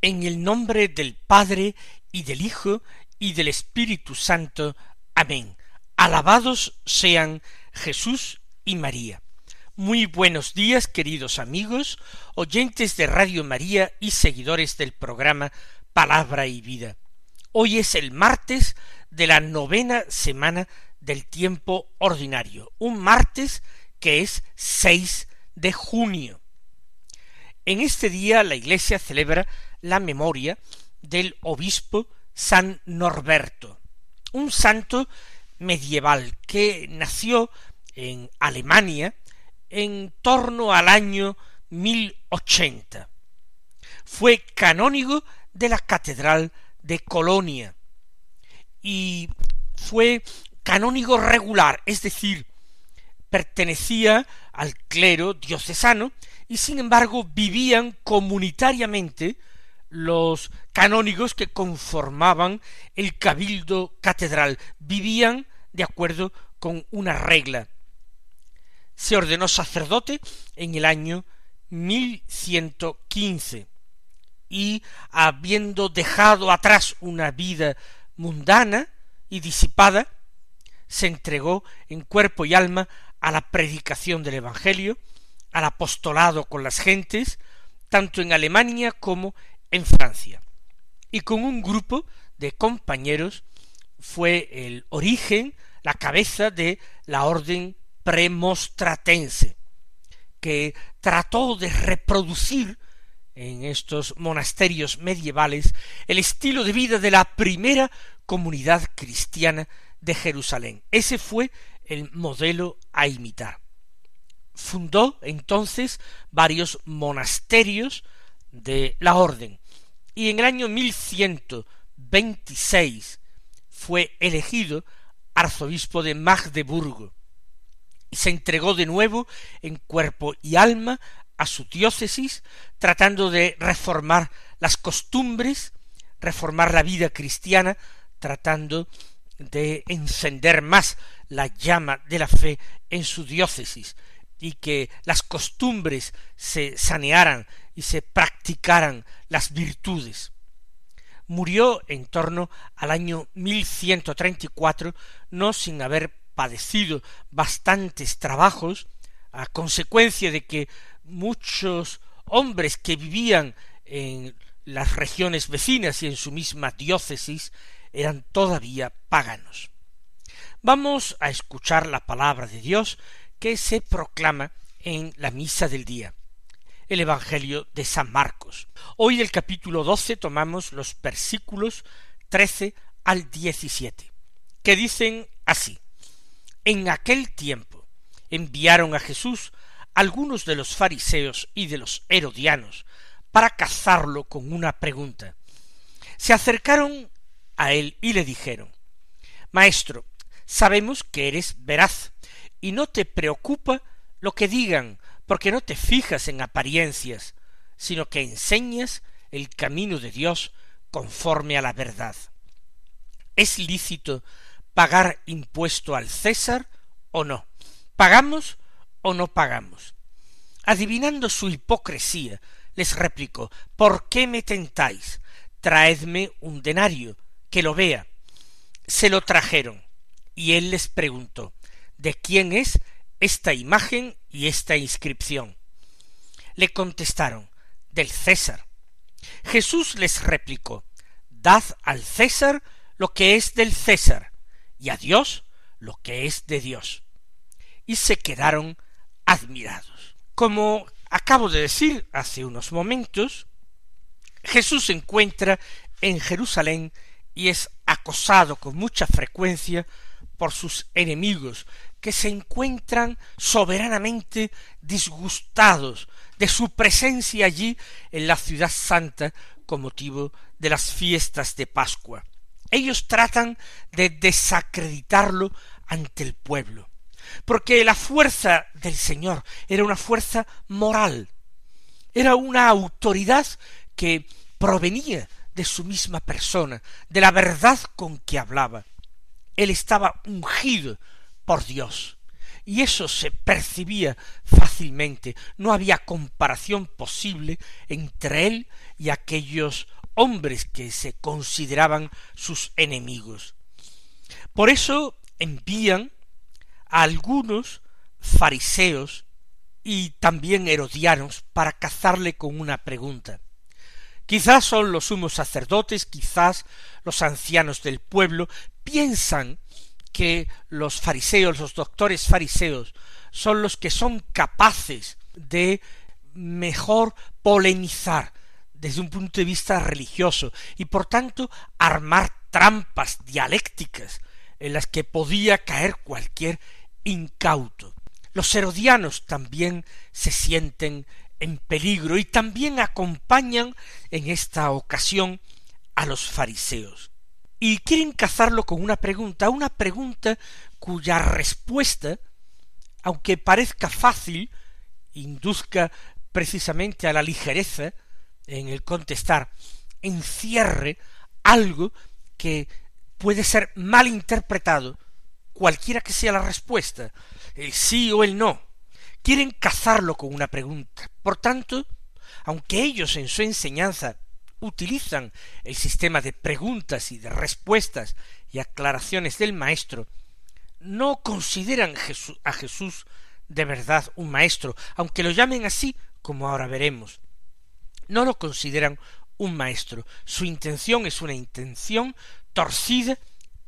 En el nombre del Padre y del Hijo y del Espíritu Santo. Amén. Alabados sean Jesús y María. Muy buenos días, queridos amigos, oyentes de Radio María y seguidores del programa Palabra y Vida. Hoy es el martes de la novena semana del tiempo ordinario, un martes que es 6 de junio. En este día la Iglesia celebra la memoria del obispo San Norberto, un santo medieval que nació en Alemania en torno al año 1080. Fue canónigo de la Catedral de Colonia y fue canónigo regular, es decir, pertenecía al clero diocesano y sin embargo vivían comunitariamente los canónigos que conformaban el cabildo catedral vivían de acuerdo con una regla. Se ordenó sacerdote en el año 1115 y habiendo dejado atrás una vida mundana y disipada, se entregó en cuerpo y alma a la predicación del Evangelio, al apostolado con las gentes, tanto en Alemania como en Francia. Y con un grupo de compañeros fue el origen, la cabeza de la orden premostratense, que trató de reproducir en estos monasterios medievales el estilo de vida de la primera comunidad cristiana de Jerusalén. Ese fue el modelo a imitar. Fundó entonces varios monasterios de la orden. Y en el año 1126 fue elegido arzobispo de Magdeburgo y se entregó de nuevo en cuerpo y alma a su diócesis, tratando de reformar las costumbres, reformar la vida cristiana, tratando de encender más la llama de la fe en su diócesis y que las costumbres se sanearan y se practicaran las virtudes. Murió en torno al año 1134, no sin haber padecido bastantes trabajos, a consecuencia de que muchos hombres que vivían en las regiones vecinas y en su misma diócesis eran todavía paganos. Vamos a escuchar la palabra de Dios que se proclama en la misa del día el Evangelio de San Marcos. Hoy del capítulo doce tomamos los versículos trece al diecisiete, que dicen así En aquel tiempo enviaron a Jesús algunos de los fariseos y de los herodianos para cazarlo con una pregunta. Se acercaron a él y le dijeron Maestro, sabemos que eres veraz y no te preocupa lo que digan porque no te fijas en apariencias, sino que enseñas el camino de Dios conforme a la verdad. ¿Es lícito pagar impuesto al César o no? ¿Pagamos o no pagamos? Adivinando su hipocresía, les replicó ¿Por qué me tentáis? Traedme un denario, que lo vea. Se lo trajeron, y él les preguntó ¿De quién es esta imagen y esta inscripción? Le contestaron, del César. Jesús les replicó, Dad al César lo que es del César, y a Dios lo que es de Dios. Y se quedaron admirados. Como acabo de decir hace unos momentos, Jesús se encuentra en Jerusalén y es acosado con mucha frecuencia por sus enemigos que se encuentran soberanamente disgustados de su presencia allí en la ciudad santa con motivo de las fiestas de Pascua. Ellos tratan de desacreditarlo ante el pueblo, porque la fuerza del Señor era una fuerza moral, era una autoridad que provenía de su misma persona, de la verdad con que hablaba. Él estaba ungido por Dios. Y eso se percibía fácilmente. No había comparación posible entre él y aquellos hombres que se consideraban sus enemigos. Por eso envían a algunos fariseos y también herodianos para cazarle con una pregunta. Quizás son los sumos sacerdotes, quizás los ancianos del pueblo, piensan que los fariseos, los doctores fariseos, son los que son capaces de mejor polemizar desde un punto de vista religioso y por tanto armar trampas dialécticas en las que podía caer cualquier incauto. Los herodianos también se sienten en peligro y también acompañan en esta ocasión a los fariseos. Y quieren cazarlo con una pregunta, una pregunta cuya respuesta, aunque parezca fácil, induzca precisamente a la ligereza en el contestar, encierre algo que puede ser mal interpretado, cualquiera que sea la respuesta, el sí o el no, quieren cazarlo con una pregunta. Por tanto, aunque ellos en su enseñanza utilizan el sistema de preguntas y de respuestas y aclaraciones del maestro, no consideran a Jesús de verdad un maestro, aunque lo llamen así, como ahora veremos. No lo consideran un maestro. Su intención es una intención torcida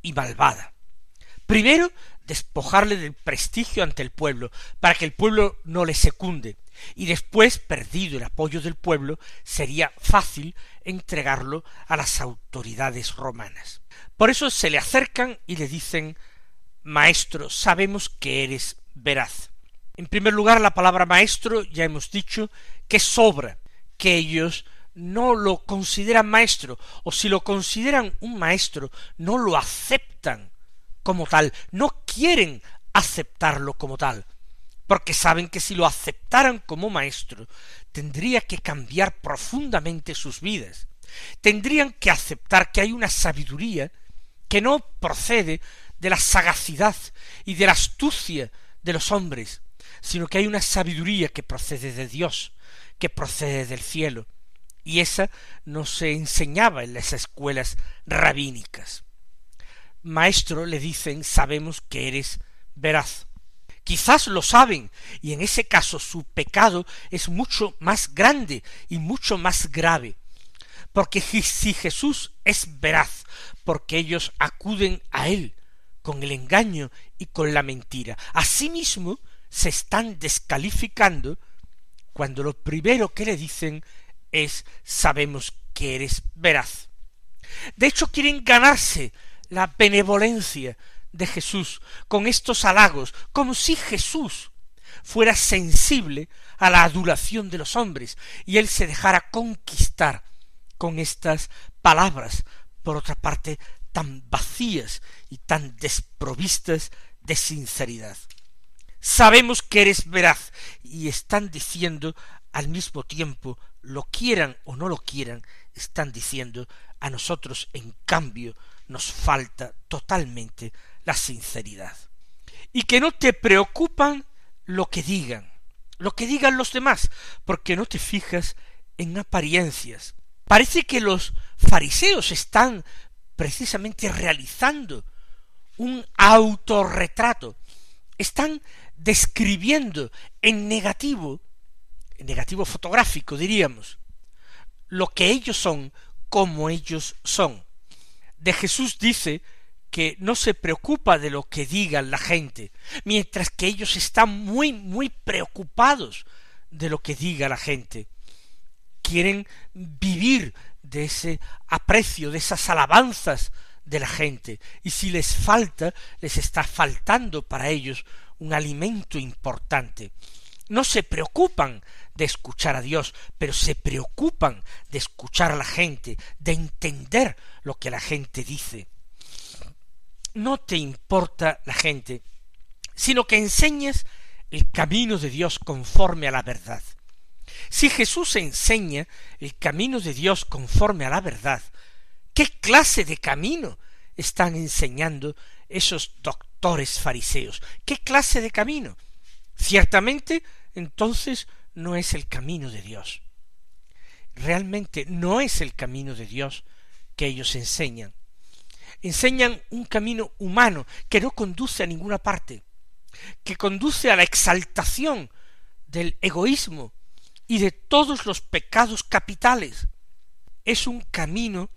y malvada. Primero, despojarle del prestigio ante el pueblo, para que el pueblo no le secunde, y después, perdido el apoyo del pueblo, sería fácil entregarlo a las autoridades romanas. Por eso se le acercan y le dicen Maestro, sabemos que eres veraz. En primer lugar, la palabra maestro ya hemos dicho que sobra, que ellos no lo consideran maestro, o si lo consideran un maestro, no lo aceptan como tal, no quieren aceptarlo como tal, porque saben que si lo aceptaran como maestro, tendría que cambiar profundamente sus vidas, tendrían que aceptar que hay una sabiduría que no procede de la sagacidad y de la astucia de los hombres, sino que hay una sabiduría que procede de Dios, que procede del cielo, y esa no se enseñaba en las escuelas rabínicas. Maestro, le dicen, sabemos que eres veraz. Quizás lo saben, y en ese caso su pecado es mucho más grande y mucho más grave. Porque si Jesús es veraz, porque ellos acuden a él con el engaño y con la mentira, asimismo se están descalificando cuando lo primero que le dicen es sabemos que eres veraz. De hecho quieren ganarse la benevolencia de Jesús con estos halagos, como si Jesús fuera sensible a la adulación de los hombres y él se dejara conquistar con estas palabras, por otra parte, tan vacías y tan desprovistas de sinceridad. Sabemos que eres veraz y están diciendo al mismo tiempo, lo quieran o no lo quieran, están diciendo a nosotros, en cambio, nos falta totalmente la sinceridad. Y que no te preocupan lo que digan, lo que digan los demás, porque no te fijas en apariencias. Parece que los fariseos están precisamente realizando un autorretrato, están describiendo en negativo, en negativo fotográfico diríamos, lo que ellos son como ellos son de Jesús dice que no se preocupa de lo que digan la gente, mientras que ellos están muy, muy preocupados de lo que diga la gente. Quieren vivir de ese aprecio, de esas alabanzas de la gente, y si les falta, les está faltando para ellos un alimento importante. No se preocupan de escuchar a Dios, pero se preocupan de escuchar a la gente, de entender lo que la gente dice. No te importa la gente, sino que enseñes el camino de Dios conforme a la verdad. Si Jesús enseña el camino de Dios conforme a la verdad, ¿qué clase de camino están enseñando esos doctores fariseos? ¿Qué clase de camino? Ciertamente, entonces, no es el camino de Dios. Realmente no es el camino de Dios que ellos enseñan. Enseñan un camino humano que no conduce a ninguna parte, que conduce a la exaltación del egoísmo y de todos los pecados capitales. Es un camino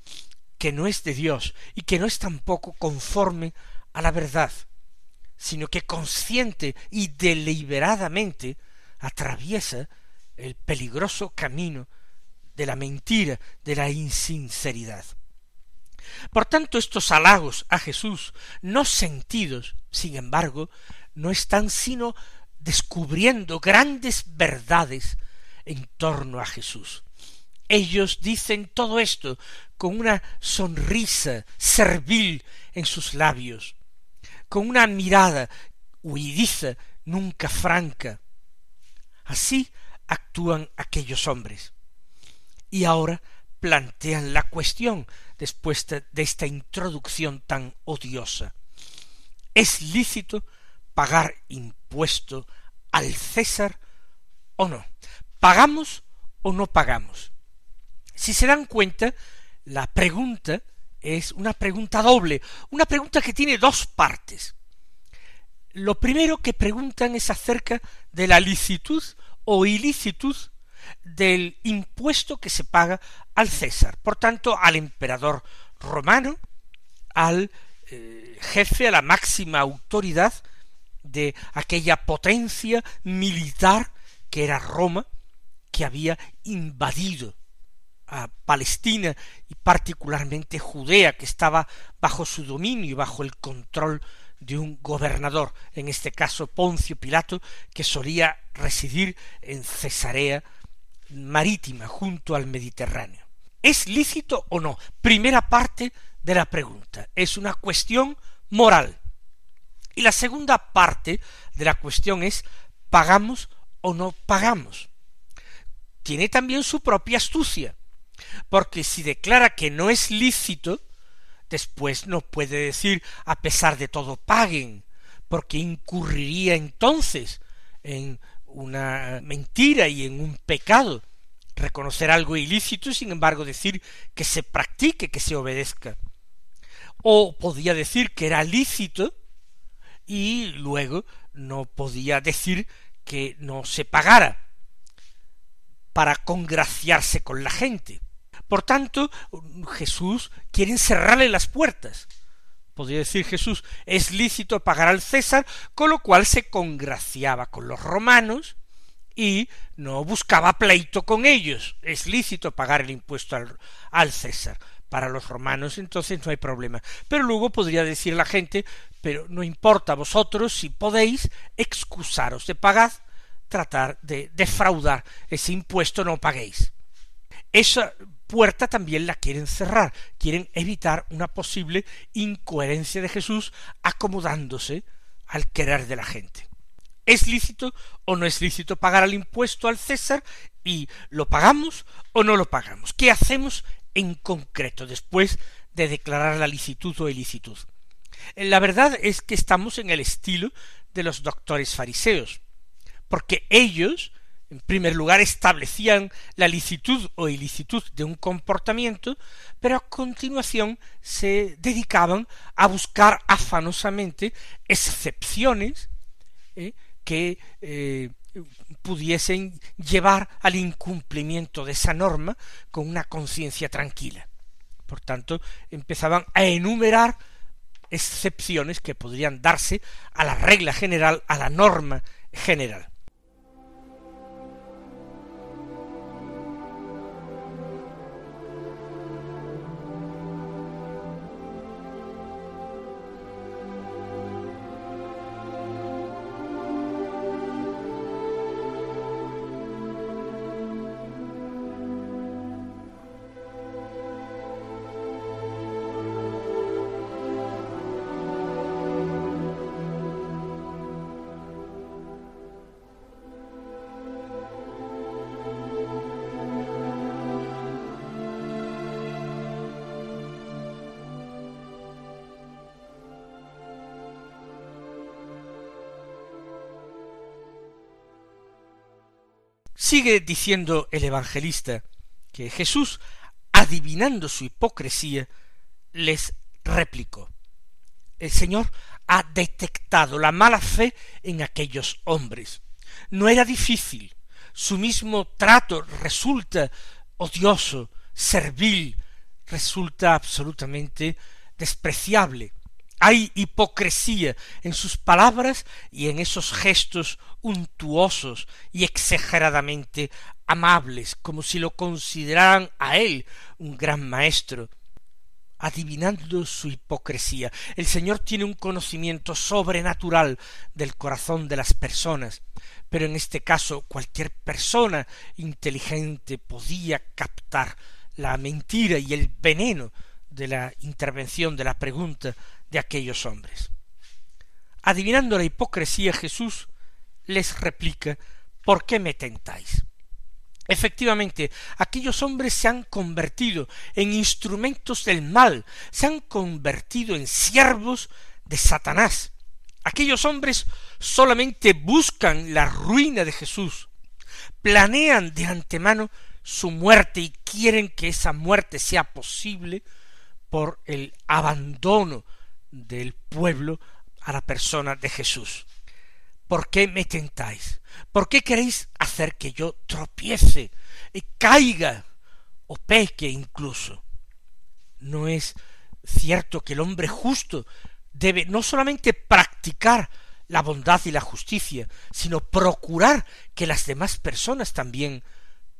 que no es de Dios y que no es tampoco conforme a la verdad, sino que consciente y deliberadamente atraviesa el peligroso camino de la mentira, de la insinceridad. Por tanto, estos halagos a Jesús, no sentidos, sin embargo, no están sino descubriendo grandes verdades en torno a Jesús. Ellos dicen todo esto con una sonrisa servil en sus labios, con una mirada huidiza, nunca franca. Así actúan aquellos hombres. Y ahora plantean la cuestión después de esta introducción tan odiosa. ¿Es lícito pagar impuesto al César o no? ¿Pagamos o no pagamos? Si se dan cuenta, la pregunta es una pregunta doble, una pregunta que tiene dos partes. Lo primero que preguntan es acerca de la licitud o ilicitud del impuesto que se paga al César, por tanto al emperador romano, al eh, jefe, a la máxima autoridad de aquella potencia militar que era Roma, que había invadido a Palestina y particularmente Judea, que estaba bajo su dominio y bajo el control de un gobernador, en este caso Poncio Pilato, que solía residir en Cesarea marítima junto al Mediterráneo. ¿Es lícito o no? Primera parte de la pregunta. Es una cuestión moral. Y la segunda parte de la cuestión es ¿pagamos o no pagamos? Tiene también su propia astucia, porque si declara que no es lícito, después no puede decir a pesar de todo paguen, porque incurriría entonces en una mentira y en un pecado, reconocer algo ilícito y sin embargo decir que se practique, que se obedezca. O podía decir que era lícito y luego no podía decir que no se pagara para congraciarse con la gente. Por tanto, Jesús quiere cerrarle las puertas. Podría decir Jesús, es lícito pagar al César, con lo cual se congraciaba con los romanos y no buscaba pleito con ellos. Es lícito pagar el impuesto al, al César. Para los romanos entonces no hay problema. Pero luego podría decir la gente, pero no importa vosotros si podéis excusaros de pagar, tratar de defraudar ese impuesto, no paguéis. Esa puerta también la quieren cerrar, quieren evitar una posible incoherencia de Jesús acomodándose al querer de la gente. ¿Es lícito o no es lícito pagar el impuesto al César? ¿Y lo pagamos o no lo pagamos? ¿Qué hacemos en concreto después de declarar la licitud o ilicitud? La verdad es que estamos en el estilo de los doctores fariseos, porque ellos en primer lugar establecían la licitud o ilicitud de un comportamiento, pero a continuación se dedicaban a buscar afanosamente excepciones ¿eh? que eh, pudiesen llevar al incumplimiento de esa norma con una conciencia tranquila. Por tanto, empezaban a enumerar excepciones que podrían darse a la regla general, a la norma general. Sigue diciendo el evangelista que Jesús, adivinando su hipocresía, les replicó. El Señor ha detectado la mala fe en aquellos hombres. No era difícil. Su mismo trato resulta odioso, servil, resulta absolutamente despreciable. Hay hipocresía en sus palabras y en esos gestos untuosos y exageradamente amables, como si lo consideraran a él un gran maestro, adivinando su hipocresía. El Señor tiene un conocimiento sobrenatural del corazón de las personas, pero en este caso cualquier persona inteligente podía captar la mentira y el veneno de la intervención, de la pregunta de aquellos hombres. Adivinando la hipocresía, Jesús les replica ¿Por qué me tentáis? Efectivamente, aquellos hombres se han convertido en instrumentos del mal, se han convertido en siervos de Satanás. Aquellos hombres solamente buscan la ruina de Jesús, planean de antemano su muerte y quieren que esa muerte sea posible por el abandono del pueblo a la persona de Jesús. ¿Por qué me tentáis? ¿Por qué queréis hacer que yo tropiece, y caiga o peque incluso? No es cierto que el hombre justo debe no solamente practicar la bondad y la justicia, sino procurar que las demás personas también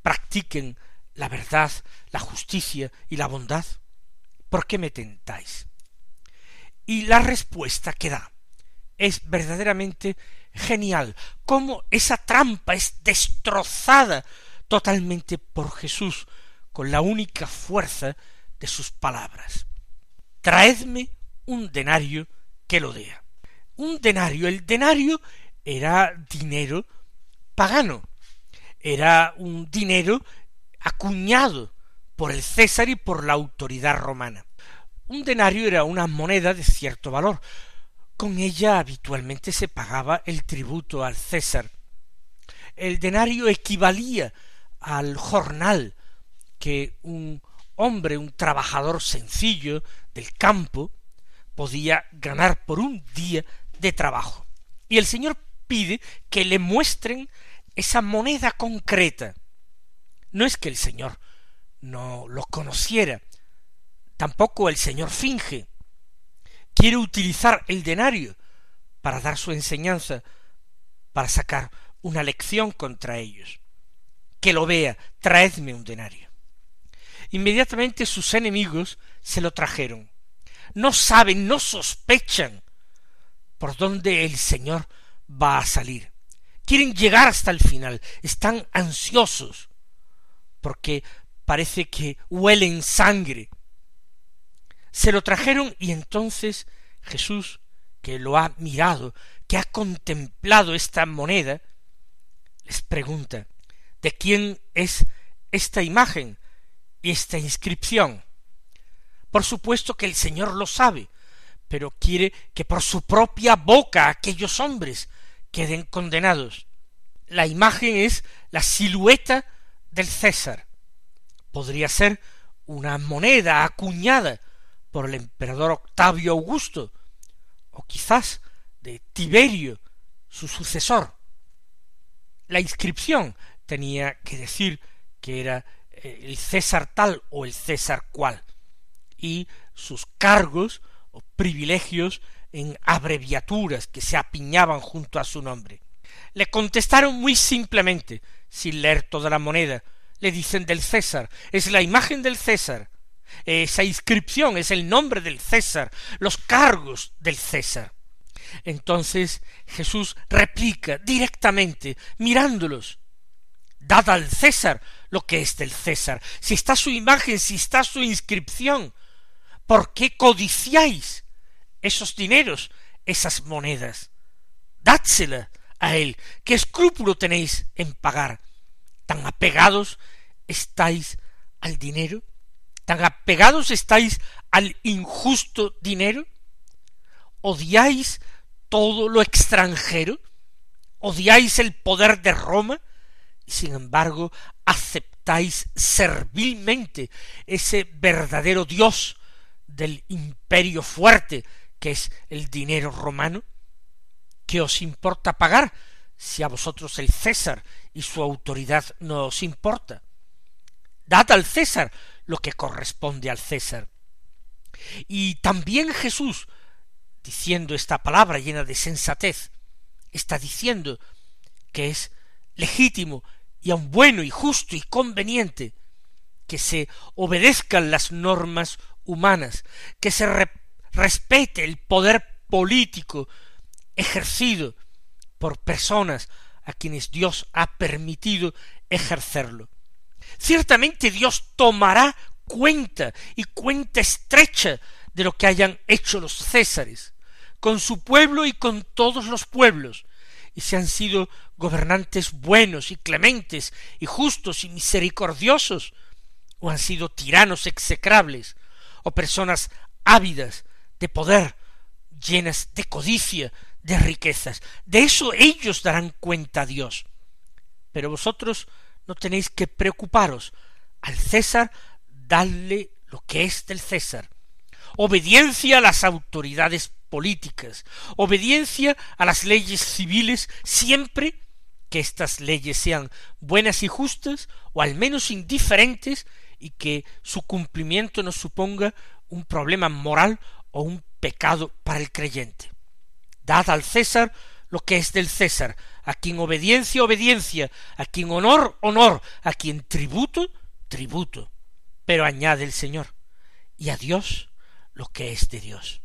practiquen la verdad, la justicia y la bondad. ¿Por qué me tentáis? Y la respuesta que da es verdaderamente genial, cómo esa trampa es destrozada totalmente por Jesús con la única fuerza de sus palabras. Traedme un denario que lo dea. Un denario, el denario era dinero pagano, era un dinero acuñado por el César y por la autoridad romana. Un denario era una moneda de cierto valor, con ella habitualmente se pagaba el tributo al César. El denario equivalía al jornal que un hombre, un trabajador sencillo del campo, podía ganar por un día de trabajo. Y el Señor pide que le muestren esa moneda concreta. No es que el Señor no lo conociera, tampoco el Señor finge, quiere utilizar el denario para dar su enseñanza, para sacar una lección contra ellos. Que lo vea, traedme un denario. Inmediatamente sus enemigos se lo trajeron. No saben, no sospechan por dónde el Señor va a salir. Quieren llegar hasta el final, están ansiosos, porque parece que huelen sangre, se lo trajeron y entonces Jesús, que lo ha mirado, que ha contemplado esta moneda, les pregunta, ¿de quién es esta imagen y esta inscripción? Por supuesto que el Señor lo sabe, pero quiere que por su propia boca aquellos hombres queden condenados. La imagen es la silueta del César. Podría ser una moneda acuñada por el emperador Octavio Augusto, o quizás de Tiberio, su sucesor. La inscripción tenía que decir que era eh, el César tal o el César cual, y sus cargos o privilegios en abreviaturas que se apiñaban junto a su nombre. Le contestaron muy simplemente, sin leer toda la moneda, le dicen del César, es la imagen del César, esa inscripción es el nombre del César, los cargos del César. Entonces Jesús replica directamente, mirándolos, dad al César lo que es del César. Si está su imagen, si está su inscripción, ¿por qué codiciáis esos dineros, esas monedas? Dádsela a él. ¿Qué escrúpulo tenéis en pagar? ¿Tan apegados estáis al dinero? ¿Tan apegados estáis al injusto dinero? ¿Odiáis todo lo extranjero? ¿Odiáis el poder de Roma? y sin embargo aceptáis servilmente ese verdadero Dios del imperio fuerte que es el dinero romano? ¿Qué os importa pagar si a vosotros el César y su autoridad no os importa? Dad al César lo que corresponde al César. Y también Jesús, diciendo esta palabra llena de sensatez, está diciendo que es legítimo y aun bueno y justo y conveniente que se obedezcan las normas humanas, que se respete el poder político ejercido por personas a quienes Dios ha permitido ejercerlo. Ciertamente Dios tomará cuenta y cuenta estrecha de lo que hayan hecho los césares, con su pueblo y con todos los pueblos, y si han sido gobernantes buenos y clementes y justos y misericordiosos, o han sido tiranos execrables, o personas ávidas de poder, llenas de codicia, de riquezas. De eso ellos darán cuenta a Dios. Pero vosotros no tenéis que preocuparos. Al César dadle lo que es del César. Obediencia a las autoridades políticas, obediencia a las leyes civiles siempre que estas leyes sean buenas y justas, o al menos indiferentes, y que su cumplimiento no suponga un problema moral o un pecado para el creyente. Dad al César lo que es del César, a quien obediencia, obediencia, a quien honor, honor, a quien tributo, tributo. Pero añade el Señor, y a Dios lo que es de Dios.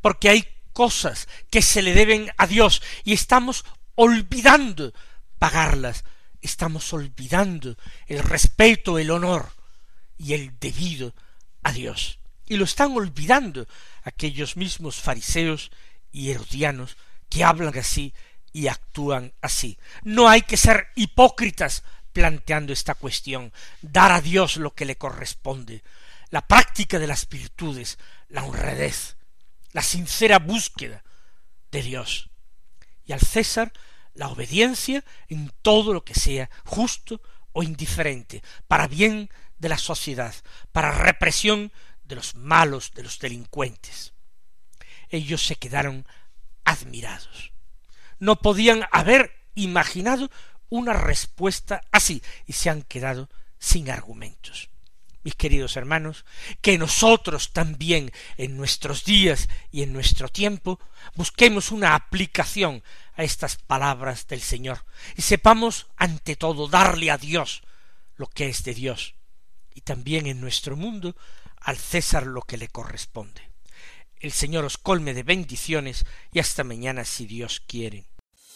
Porque hay cosas que se le deben a Dios y estamos olvidando pagarlas, estamos olvidando el respeto, el honor y el debido a Dios. Y lo están olvidando aquellos mismos fariseos y herodianos que hablan así y actúan así. No hay que ser hipócritas planteando esta cuestión, dar a Dios lo que le corresponde, la práctica de las virtudes, la honradez, la sincera búsqueda de Dios, y al César la obediencia en todo lo que sea justo o indiferente, para bien de la sociedad, para represión de los malos, de los delincuentes. Ellos se quedaron admirados no podían haber imaginado una respuesta así y se han quedado sin argumentos. Mis queridos hermanos, que nosotros también en nuestros días y en nuestro tiempo busquemos una aplicación a estas palabras del Señor y sepamos ante todo darle a Dios lo que es de Dios y también en nuestro mundo al César lo que le corresponde. El Señor os colme de bendiciones y hasta mañana si Dios quiere.